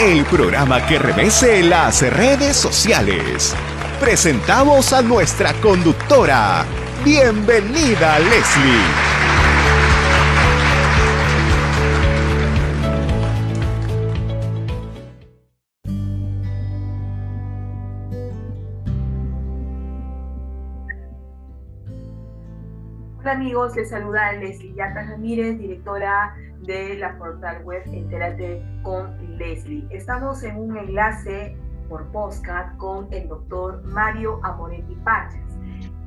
el programa que revese las redes sociales. Presentamos a nuestra conductora. Bienvenida, Leslie. amigos, les saluda Leslie Yata Ramírez, directora de la portal web Entérate con Leslie. Estamos en un enlace por podcast con el doctor Mario Amoretti Paches.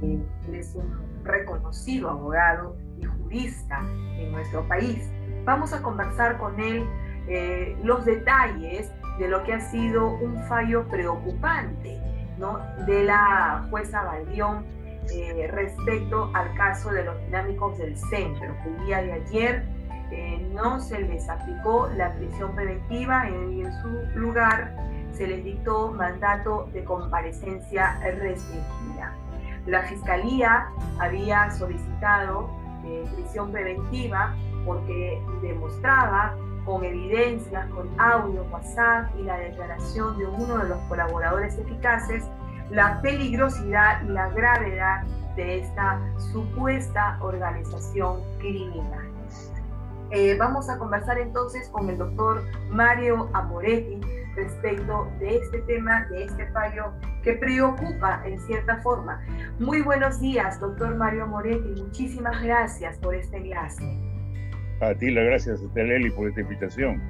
Él es un reconocido abogado y jurista en nuestro país. Vamos a conversar con él eh, los detalles de lo que ha sido un fallo preocupante ¿no? de la jueza Valdión eh, respecto al caso de los dinámicos del centro. El día de ayer no se les aplicó la prisión preventiva y en su lugar se les dictó mandato de comparecencia restringida. La Fiscalía había solicitado eh, prisión preventiva porque demostraba con evidencias, con audio, WhatsApp y la declaración de uno de los colaboradores eficaces la peligrosidad y la gravedad de esta supuesta organización criminal. Eh, vamos a conversar entonces con el doctor Mario Amoretti respecto de este tema, de este fallo que preocupa en cierta forma. Muy buenos días, doctor Mario Amoretti. Muchísimas gracias por este enlace. A ti las gracias, Leli, por esta invitación.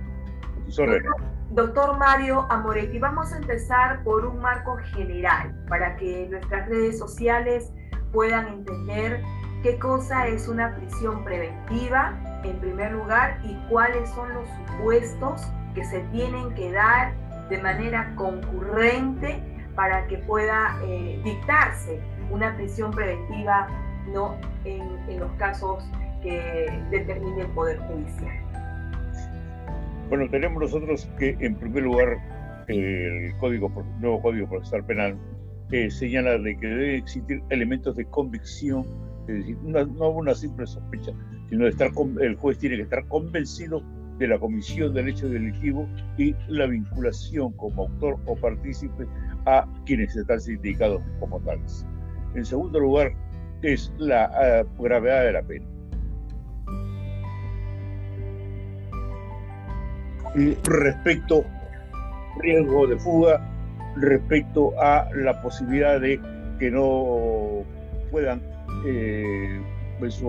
Doctor Mario Amoretti, vamos a empezar por un marco general para que nuestras redes sociales puedan entender qué cosa es una prisión preventiva, en primer lugar, y cuáles son los supuestos que se tienen que dar de manera concurrente para que pueda eh, dictarse una prisión preventiva ¿no? en, los casos que determine el Poder Judicial. Bueno, tenemos nosotros que, en primer lugar, el código, nuevo Código Procesal Penal eh, señala de que debe existir elementos de convicción, es decir, no una simple sospecha, sino estar el juez tiene que estar convencido de la comisión del hecho delictivo y la vinculación como autor o partícipe a quienes están sindicados como tales. En segundo lugar, es la ah, gravedad de la pena. respecto riesgo de fuga, respecto a la posibilidad de que no puedan eh, pues,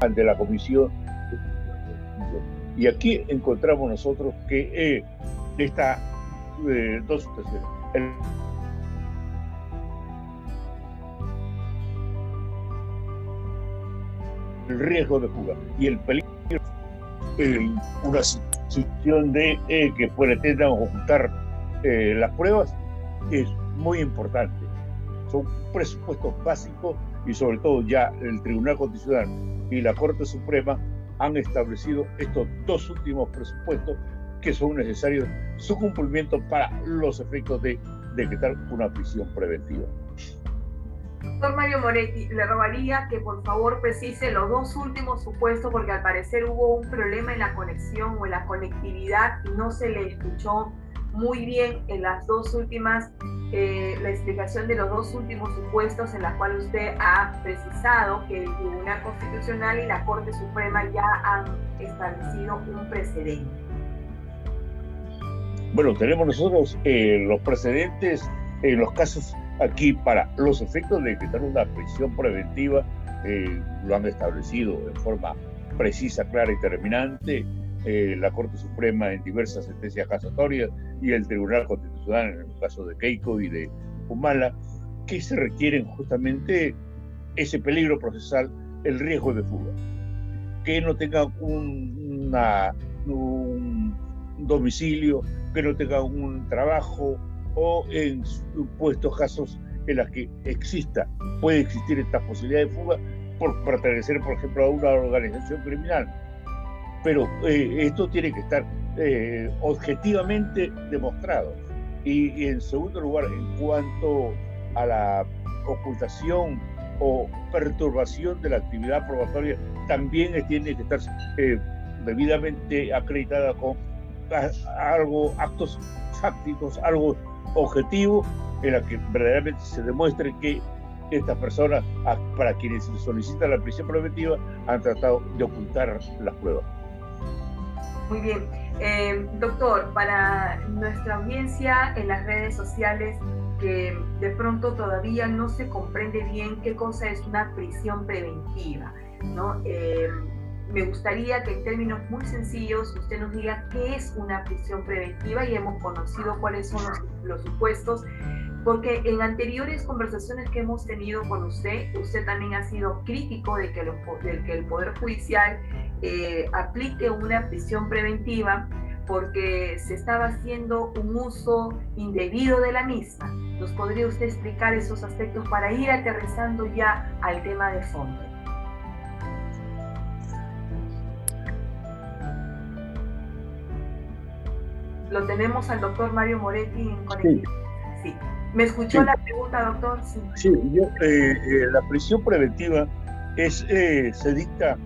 ante la comisión. Y aquí encontramos nosotros que eh, esta eh, dos situaciones. el riesgo de fuga y el peligro eh, una situación de eh, que pretendan ocultar eh, las pruebas es muy importante. Son presupuestos básicos y sobre todo ya el Tribunal Constitucional y la Corte Suprema han establecido estos dos últimos presupuestos que son necesarios su cumplimiento para los efectos de decretar una prisión preventiva. Doctor Mario Moretti, le robaría que por favor precise los dos últimos supuestos porque al parecer hubo un problema en la conexión o en la conectividad y no se le escuchó muy bien en las dos últimas, eh, la explicación de los dos últimos supuestos en la cual usted ha precisado que el Tribunal Constitucional y la Corte Suprema ya han establecido un precedente. Bueno, tenemos nosotros eh, los precedentes en los casos Aquí, para los efectos de decretar una prisión preventiva, eh, lo han establecido en forma precisa, clara y terminante eh, la Corte Suprema en diversas sentencias casatorias y el Tribunal Constitucional en el caso de Keiko y de Humala, que se requieren justamente ese peligro procesal, el riesgo de fuga, que no tenga un, un domicilio, que no tenga un trabajo, o en supuestos casos en los que exista, puede existir esta posibilidad de fuga por pertenecer, por ejemplo, a una organización criminal. Pero eh, esto tiene que estar eh, objetivamente demostrado. Y, en segundo lugar, en cuanto a la ocultación o perturbación de la actividad probatoria también tiene que estar eh, debidamente acreditada con algo, actos fácticos, algo objetivo, en la que verdaderamente se demuestre que estas personas, para quienes se solicita la prisión preventiva, han tratado de ocultar las pruebas. Muy bien. Eh, doctor, para nuestra audiencia en las redes sociales, que de pronto todavía no se comprende bien qué cosa es una prisión preventiva, ¿no? Eh, me gustaría que en términos muy sencillos usted nos diga qué es una prisión preventiva y hemos conocido cuáles son los, supuestos, porque en anteriores conversaciones que hemos tenido con usted, usted también ha sido crítico de que, que el Poder Judicial eh, aplique una prisión preventiva porque se estaba haciendo un uso indebido de la misma. ¿Nos podría usted explicar esos aspectos para ir aterrizando ya al tema de fondo? Lo tenemos al doctor Mario Moretti en conexión. Sí. ¿Me escuchó la pregunta, doctor? Sí, yo, eh, eh, la prisión preventiva es, eh, se dicta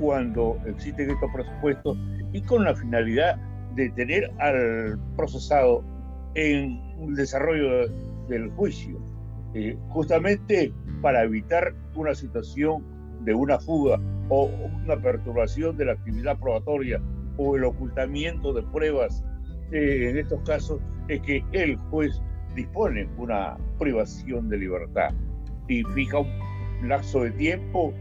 cuando existen estos presupuestos y con la finalidad de tener al procesado en el desarrollo del juicio, justamente para evitar una situación de una fuga o una perturbación de la actividad probatoria o el ocultamiento de pruebas en estos casos es que el juez dispone una privación de libertad y fija un lapso de tiempo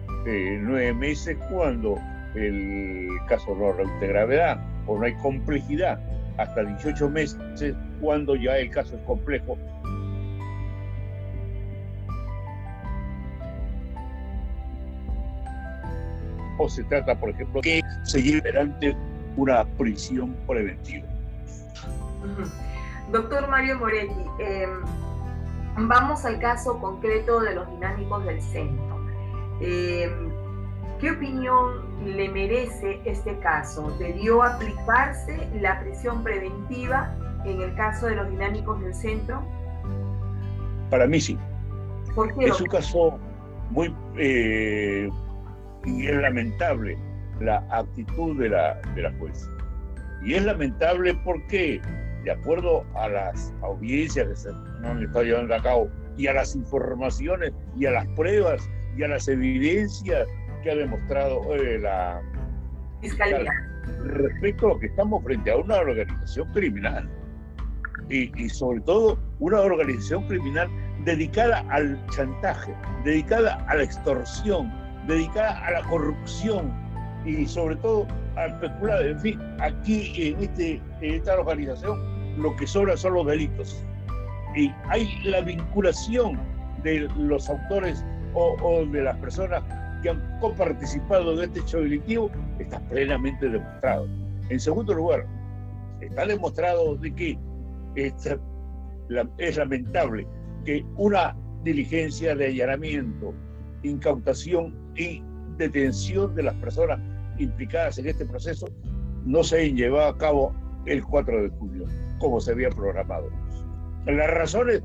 nueve meses cuando el caso no de gravedad o no hay complejidad, hasta 18 meses cuando ya el caso es complejo. O se trata, por ejemplo, que se lleve una prisión preventiva. Doctor Mario Moretti, em, vamos al caso concreto de los dinámicos del centro. Em, ¿Qué opinión le merece este caso? ¿Debió aplicarse la prisión preventiva en el caso de los dinámicos del centro? Para mí sí. ¿Por qué? Es un caso muy eh, y es lamentable la actitud de la, de la jueza. Y es lamentable porque de acuerdo a las audiencias que se han estado llevando a cabo y a las informaciones y a las pruebas y a las evidencias que ha demostrado eh, la Fiscalía. Respecto a lo que estamos frente a una organización criminal y, y sobre todo una organización criminal dedicada al chantaje, dedicada a la extorsión, dedicada a la corrupción y sobre todo especular. En fin, aquí en, este, en esta organización lo que sobra son los delitos. Y hay la vinculación de los autores o, de las personas que han coparticipado de este hecho delictivo, está plenamente demostrado. En segundo lugar, está demostrado de que es lamentable que una diligencia de allanamiento, incautación y detención de las personas implicadas en este proceso no se llevado a cabo el 4 de julio, como se había programado. Las razones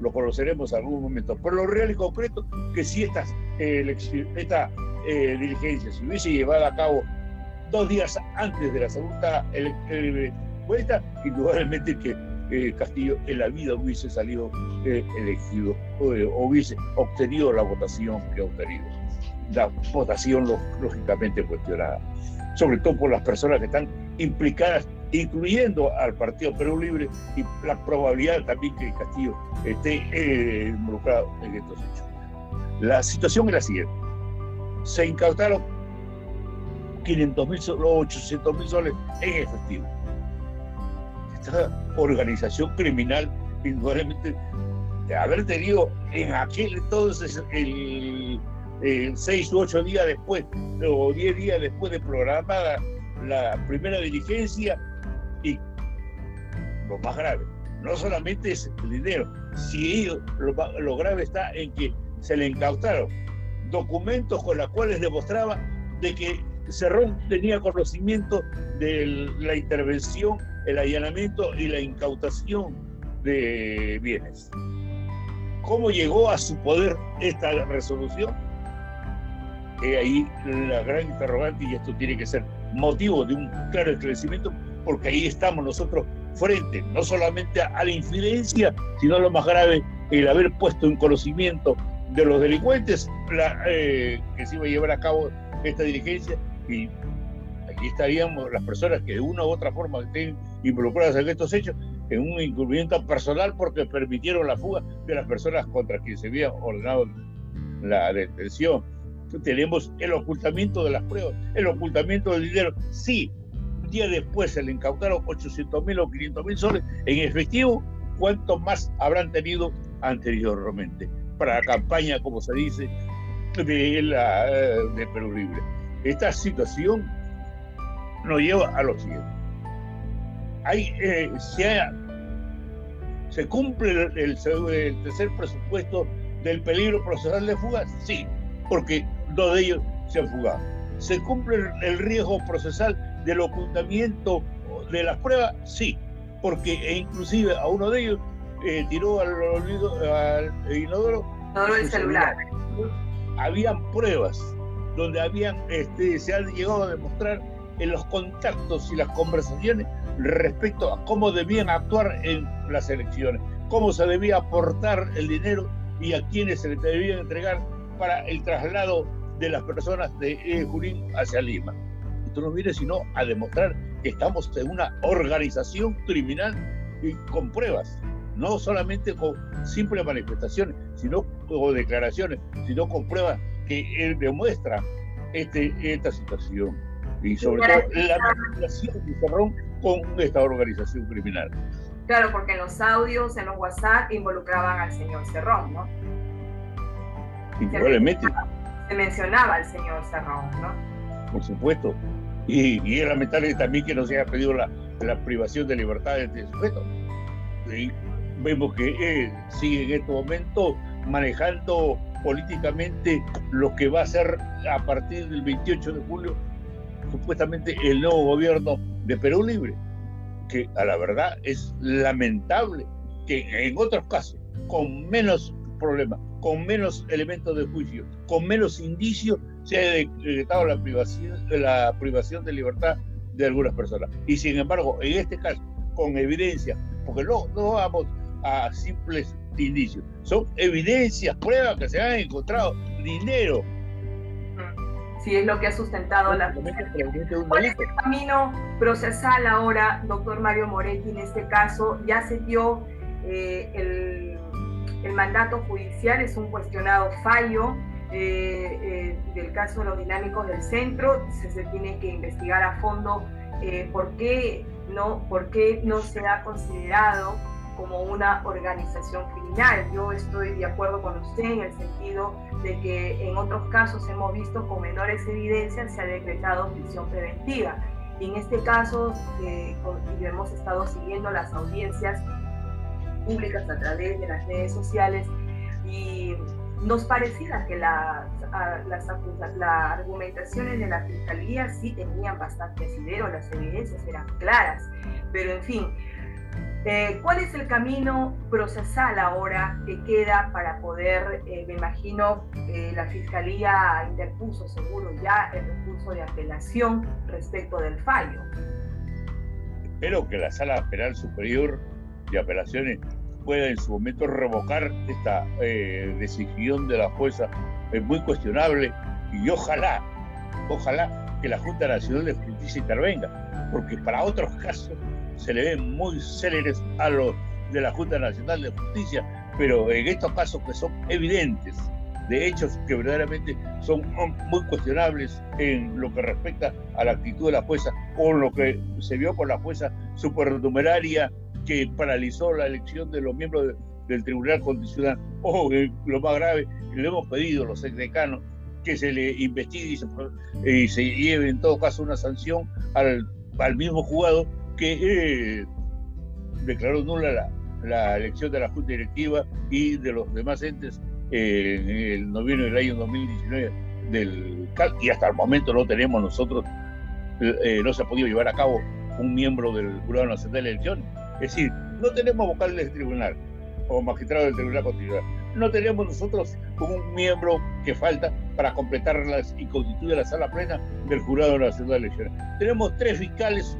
lo conoceremos en algún momento, pero lo real y concreto que si esta, eh, esta eh, diligencia se hubiese llevado a cabo dos días antes de la segunda vuelta, indudablemente que eh, Castillo en la vida hubiese salido elegido o hubiese obtenido la votación que ha obtenido la votación lógicamente cuestionada, sobre todo por las personas que están implicadas, incluyendo al Partido Perú Libre y la probabilidad también que Castillo esté eh, involucrado en estos hechos. La situación es la siguiente. Se incautaron 500 mil o 800 mil soles en efectivo. Esta organización criminal, indudablemente, de haber tenido en aquel entonces el eh, seis u ocho días después o diez días después de programada la primera diligencia y lo más grave, no solamente es el dinero, si ellos, lo, grave está en que se le incautaron documentos con los cuales demostraba de que Cerrón tenía conocimiento de la intervención, el allanamiento y la incautación de bienes ¿Cómo llegó a su poder esta resolución? Y ahí la gran interrogante, y esto tiene que ser motivo de un claro esclarecimiento, porque ahí estamos nosotros frente no solamente a la infidencia, sino lo más grave, el haber puesto en conocimiento de los delincuentes la, eh, que se iba a llevar a cabo esta diligencia y aquí estaríamos las personas que de una u otra forma estén involucradas en estos hechos en un incumplimiento personal porque permitieron la fuga de las personas contra quienes se había ordenado la detención. Tenemos el ocultamiento de las pruebas, el ocultamiento del dinero. Sí, un día después se le incautaron 800 mil o 500 mil soles en efectivo. ¿Cuánto más habrán tenido anteriormente? Para la campaña, como se dice, de, Perú Libre. Esta situación nos lleva a lo siguiente hay, eh, se, ¿Se cumple el, tercer presupuesto del peligro procesal de fuga? Sí, porque dos de ellos se han fugado. ¿Se cumple el riesgo procesal del ocultamiento de las pruebas? Sí, porque e inclusive a uno de ellos eh, tiró al, al inodoro el celular. Habían pruebas donde habían, este, se han llegado a demostrar en los contactos y las conversaciones respecto a cómo debían actuar en las elecciones, cómo se debía aportar el dinero y a quiénes se le debía entregar para el traslado de las personas de eh, Junín hacia Lima. Esto no viene sino a demostrar que estamos en una organización criminal y con pruebas, no solamente con simples manifestaciones, sino con declaraciones, sino con pruebas que él demuestra este, esta situación y sobre todo la manipulación de Cerrón con esta organización criminal. Claro, porque en los audios, en los WhatsApp, involucraban al señor Cerrón, ¿no? Indudablemente. Se mencionaba al señor Cerrón, ¿no? Por supuesto. Y, y, es lamentable también que no se haya pedido la, la privación de libertad de este sujeto. Y vemos que él sigue en este momento manejando políticamente lo que va a ser a partir del 28 de julio supuestamente el nuevo gobierno de Perú Libre, que a la verdad es lamentable que en otros casos, con menos problemas, con menos elementos de juicio, con menos indicios, se haya decretado la privación, la privación de libertad de algunas personas. Y sin embargo, en este caso, con evidencia, porque no, no vamos a simples indicios, son evidencias, pruebas que se han encontrado dinero si es lo que ha sustentado la ¿Cuál es el camino procesal ahora, doctor Mario Moretti, en este caso? Ya se dio eh, el, el, mandato judicial, es un cuestionado fallo eh, eh, del caso de los dinámicos del centro, se, tiene que investigar a fondo por, qué no, por qué no se ha considerado como una organización criminal. Yo estoy de acuerdo con usted en el sentido de que en otros casos hemos visto con menores evidencias se ha decretado prisión preventiva. Y en este caso, eh, hemos estado siguiendo las audiencias públicas a través de las redes sociales y nos parecía que las, argumentaciones de la fiscalía sí tenían bastante asidero, las evidencias eran claras, pero en fin, eh, ¿Cuál es el camino procesal ahora que queda para poder, eh, me imagino, eh, la Fiscalía interpuso seguro ya el recurso de apelación respecto del fallo? Espero que la Sala Penal Superior de Apelaciones pueda en su momento revocar esta decisión de la jueza. Es muy cuestionable y ojalá, ojalá que la Junta Nacional de Justicia intervenga, porque para otros casos se le ven muy céleres a los de la Junta Nacional de Justicia, pero en estos casos que son evidentes, de hechos que verdaderamente son muy cuestionables en lo que respecta a la actitud de la jueza o lo que se vio con la jueza supernumeraria que paralizó la elección de los miembros del Tribunal Constitucional. O lo más grave, le hemos pedido a los decanos que se le investigue y se, y se, lleve en todo caso una sanción al, al mismo juzgado que eh, declaró nula la, elección de la Junta Directiva y de los demás entes eh, en el noviembre del año 2019 del CAL, y hasta el momento no tenemos nosotros, eh, no se ha podido llevar a cabo un miembro del Jurado Nacional de Elecciones. Es decir, no tenemos vocales del tribunal o magistrado del Tribunal Constitucional. no tenemos nosotros un miembro que falta para completarlas y constituir la sala plena del Jurado Nacional de Elecciones. Tenemos tres fiscales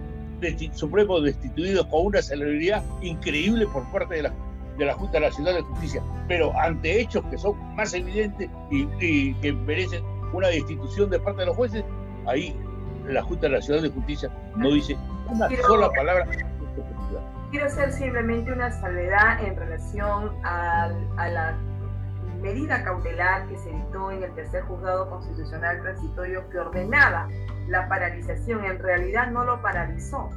supremos destituidos con una celeridad increíble por parte de la, de la Junta Nacional de Justicia, pero ante hechos que son más evidentes y, que merecen una destitución de parte de los jueces, ahí la Junta Nacional de Justicia no dice una sola palabra. Quiero hacer simplemente una salvedad en relación a, la medida cautelar que se dictó en el tercer juzgado constitucional transitorio que ordenaba la paralización. En realidad no lo paralizó,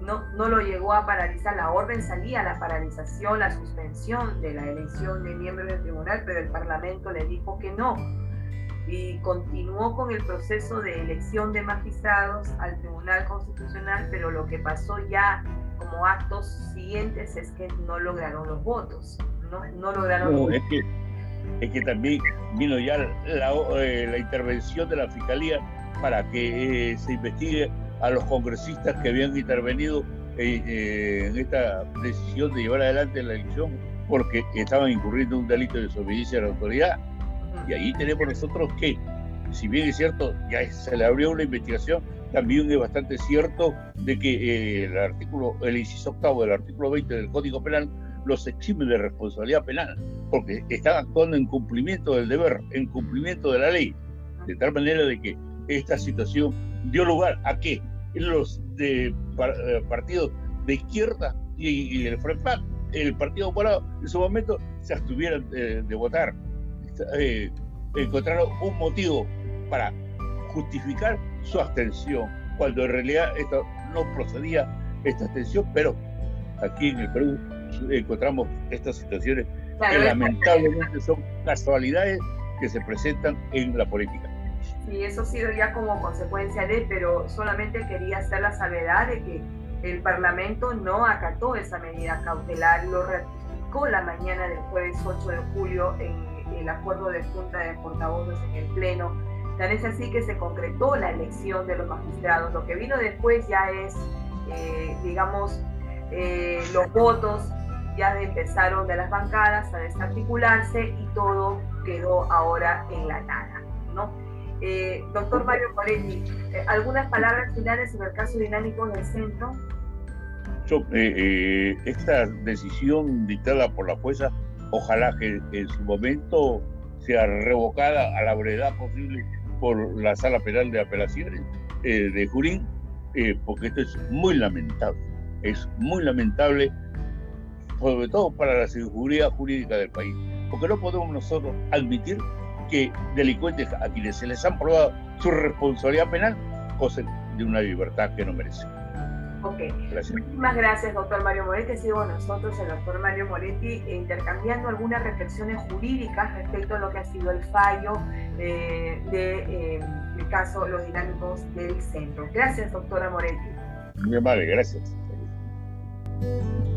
no, no lo llegó a paralizar. La orden salía, la paralización, la suspensión de la elección de miembros del tribunal, pero el Parlamento le dijo que no. Y continuó con el proceso de elección de magistrados al Tribunal Constitucional, pero lo que pasó ya como actos siguientes es que no lograron los votos. No, no lograron los votos es que también vino ya la, eh, intervención de la Fiscalía para que eh, se investigue a los congresistas que habían intervenido eh, en esta decisión de llevar adelante la elección porque estaban incurriendo en un delito de desobediencia a la autoridad. Y ahí tenemos nosotros que, si bien es cierto, ya se le abrió una investigación, también es bastante cierto de que el artículo, el inciso octavo del artículo 20 del Código Penal los exime de responsabilidad penal, porque están actuando en cumplimiento del deber, en cumplimiento de la ley, de tal manera de que esta situación dio lugar a que los de, eh, partidos de izquierda y, el FREPAC, el Partido Popular, en su momento se abstuvieran de, votar. Eh, encontraron un motivo para justificar su abstención, cuando en realidad esto no procedía esta abstención, pero aquí en el Perú encontramos estas situaciones que lamentablemente son casualidades que se presentan en la política. Sí, eso ha sido ya como consecuencia de, pero solamente quería hacer la salvedad de que el Parlamento no acató esa medida cautelar, lo ratificó la mañana del jueves 8 de julio en el acuerdo de Junta de Portavoces en el Pleno. Tan es así que se concretó la elección de los magistrados. Lo que vino después ya es, eh, digamos, eh, los votos ya empezaron de las bancadas a desarticularse y todo quedó ahora en la nada. ¿no? Eh, doctor Mario Moretti, eh, ¿algunas palabras finales sobre el caso dinámico del centro? esta decisión dictada por la fuerza, ojalá que en su momento sea revocada a la brevedad posible por la Sala Penal de Apelaciones de Jurín, porque esto es muy lamentable es muy lamentable, sobre todo para la seguridad jurídica del país, porque no podemos nosotros admitir que delincuentes a quienes se les han probado su responsabilidad penal gocen de una libertad que no merecen. Ok. Gracias. Muchísimas gracias, doctor Mario Moretti. Ha sido con nosotros el doctor Mario Moretti intercambiando algunas reflexiones jurídicas respecto a lo que ha sido el fallo eh, del de, caso Los Dinámicos del Centro. Gracias, doctora Moretti. Muy amable, gracias. Thank you.